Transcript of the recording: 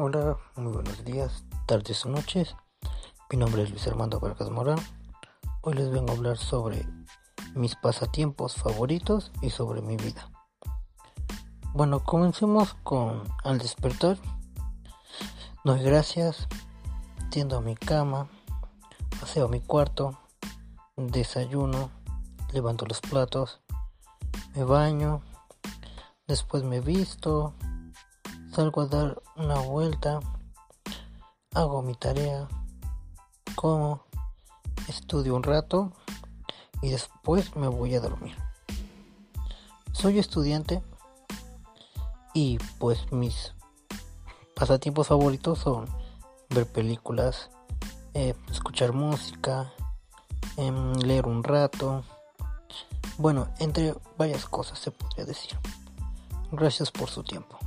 Hola, muy buenos días, tardes o noches. Mi nombre es Luis Armando Vargas Morán. Hoy les vengo a hablar sobre mis pasatiempos favoritos y sobre mi vida. Bueno, comencemos con al despertar. Doy gracias, tiendo mi cama, aseo mi cuarto, desayuno, levanto los platos, me baño, después me visto, salgo a dar una vuelta, hago mi tarea, como, estudio un rato y después me voy a dormir. Soy estudiante y pues mis pasatiempos favoritos son ver películas, eh, escuchar música, em, leer un rato, bueno, entre varias cosas se podría decir. Gracias por su tiempo.